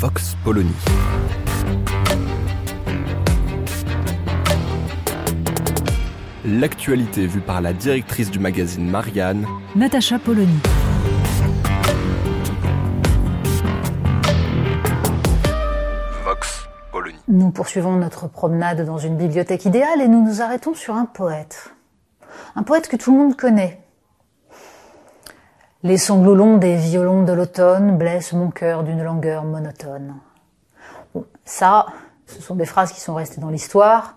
Vox Polony. L'actualité vue par la directrice du magazine Marianne, Natacha Polony. Vox Polony. Nous poursuivons notre promenade dans une bibliothèque idéale et nous nous arrêtons sur un poète. Un poète que tout le monde connaît. Les sanglots longs des violons de l'automne blessent mon cœur d'une langueur monotone. Ça, ce sont des phrases qui sont restées dans l'histoire,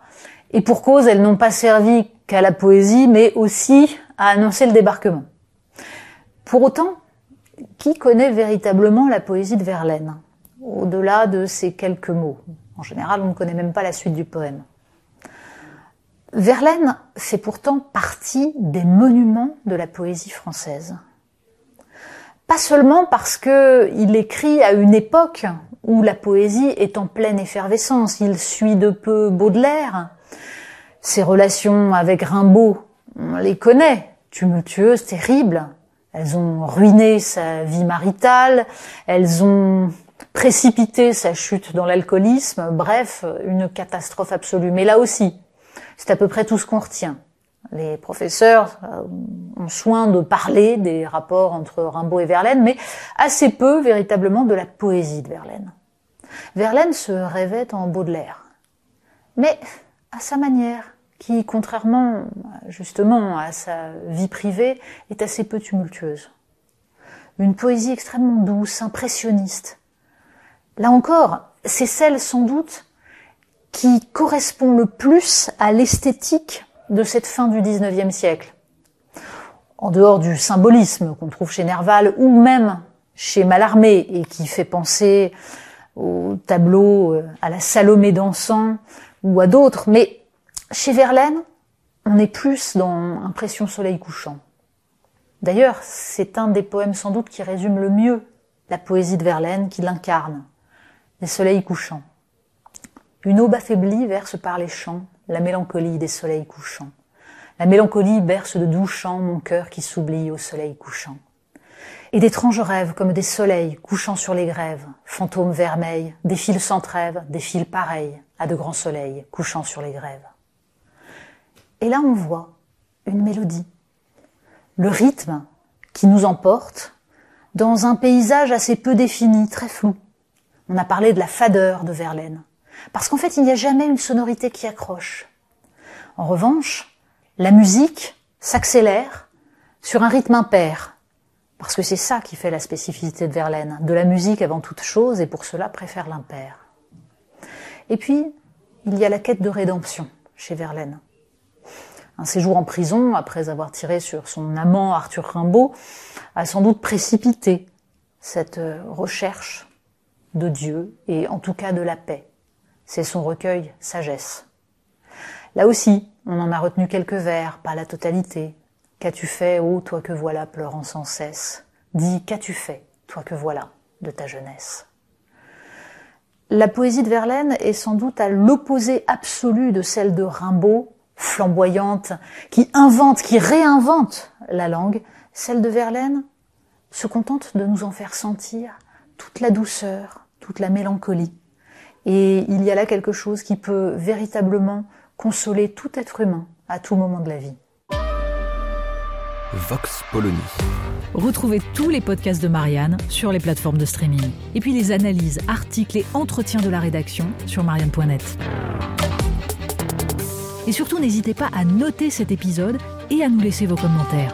et pour cause, elles n'ont pas servi qu'à la poésie, mais aussi à annoncer le débarquement. Pour autant, qui connaît véritablement la poésie de Verlaine, au-delà de ces quelques mots En général, on ne connaît même pas la suite du poème. Verlaine fait pourtant partie des monuments de la poésie française. Pas seulement parce que il écrit à une époque où la poésie est en pleine effervescence. Il suit de peu Baudelaire. Ses relations avec Rimbaud, on les connaît, tumultueuses, terribles. Elles ont ruiné sa vie maritale, elles ont précipité sa chute dans l'alcoolisme, bref, une catastrophe absolue. Mais là aussi, c'est à peu près tout ce qu'on retient. Les professeurs ont soin de parler des rapports entre Rimbaud et Verlaine, mais assez peu véritablement de la poésie de Verlaine. Verlaine se rêvait en Baudelaire, mais à sa manière, qui, contrairement justement à sa vie privée, est assez peu tumultueuse. Une poésie extrêmement douce, impressionniste. Là encore, c'est celle sans doute qui correspond le plus à l'esthétique de cette fin du XIXe siècle. En dehors du symbolisme qu'on trouve chez Nerval ou même chez Mallarmé et qui fait penser au tableau euh, à la Salomé dansant ou à d'autres, mais chez Verlaine, on est plus dans Impression soleil couchant. D'ailleurs, c'est un des poèmes sans doute qui résume le mieux la poésie de Verlaine, qui l'incarne. Les soleils couchants. Une aube affaiblie verse par les champs la mélancolie des soleils couchants. La mélancolie berce de doux chants mon cœur qui s'oublie au soleil couchant. Et d'étranges rêves comme des soleils couchant sur les grèves, fantômes vermeils, des fils sans trêve, des fils pareils à de grands soleils couchant sur les grèves. Et là, on voit une mélodie, le rythme qui nous emporte dans un paysage assez peu défini, très flou. On a parlé de la fadeur de Verlaine, parce qu'en fait, il n'y a jamais une sonorité qui accroche. En revanche, la musique s'accélère sur un rythme impair, parce que c'est ça qui fait la spécificité de Verlaine, de la musique avant toute chose, et pour cela préfère l'impair. Et puis, il y a la quête de rédemption chez Verlaine un séjour en prison, après avoir tiré sur son amant Arthur Rimbaud, a sans doute précipité cette euh, recherche de Dieu et en tout cas de la paix. C'est son recueil Sagesse. Là aussi, on en a retenu quelques vers, pas la totalité. Qu'as-tu fait, ô toi que voilà, pleurant sans cesse Dis, qu'as-tu fait, toi que voilà, de ta jeunesse La poésie de Verlaine est sans doute à l'opposé absolu de celle de Rimbaud, flamboyante, qui invente, qui réinvente la langue, celle de Verlaine se contente de nous en faire sentir toute la douceur, toute la mélancolie. Et il y a là quelque chose qui peut véritablement consoler tout être humain à tout moment de la vie. Vox Polony. Retrouvez tous les podcasts de Marianne sur les plateformes de streaming. Et puis les analyses, articles et entretiens de la rédaction sur marianne.net. Et surtout, n'hésitez pas à noter cet épisode et à nous laisser vos commentaires.